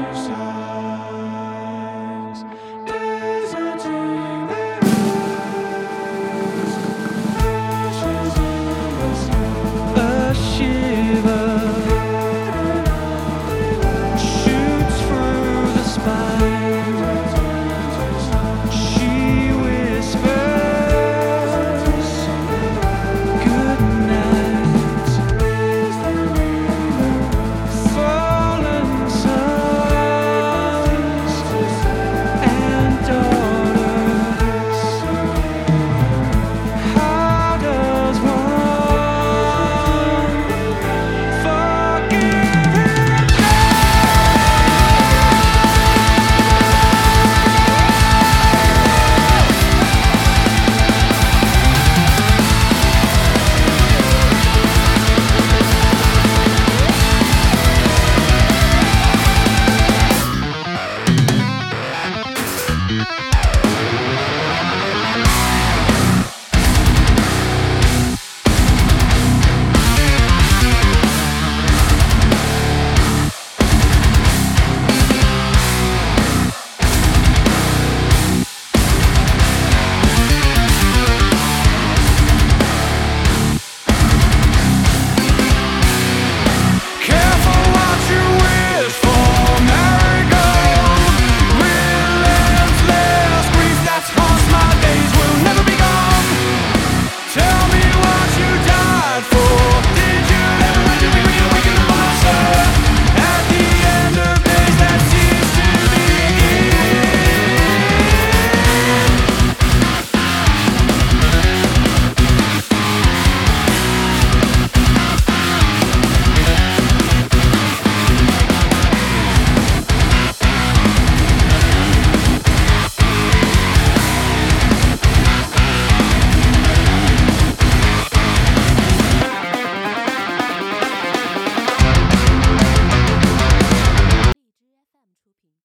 exercise.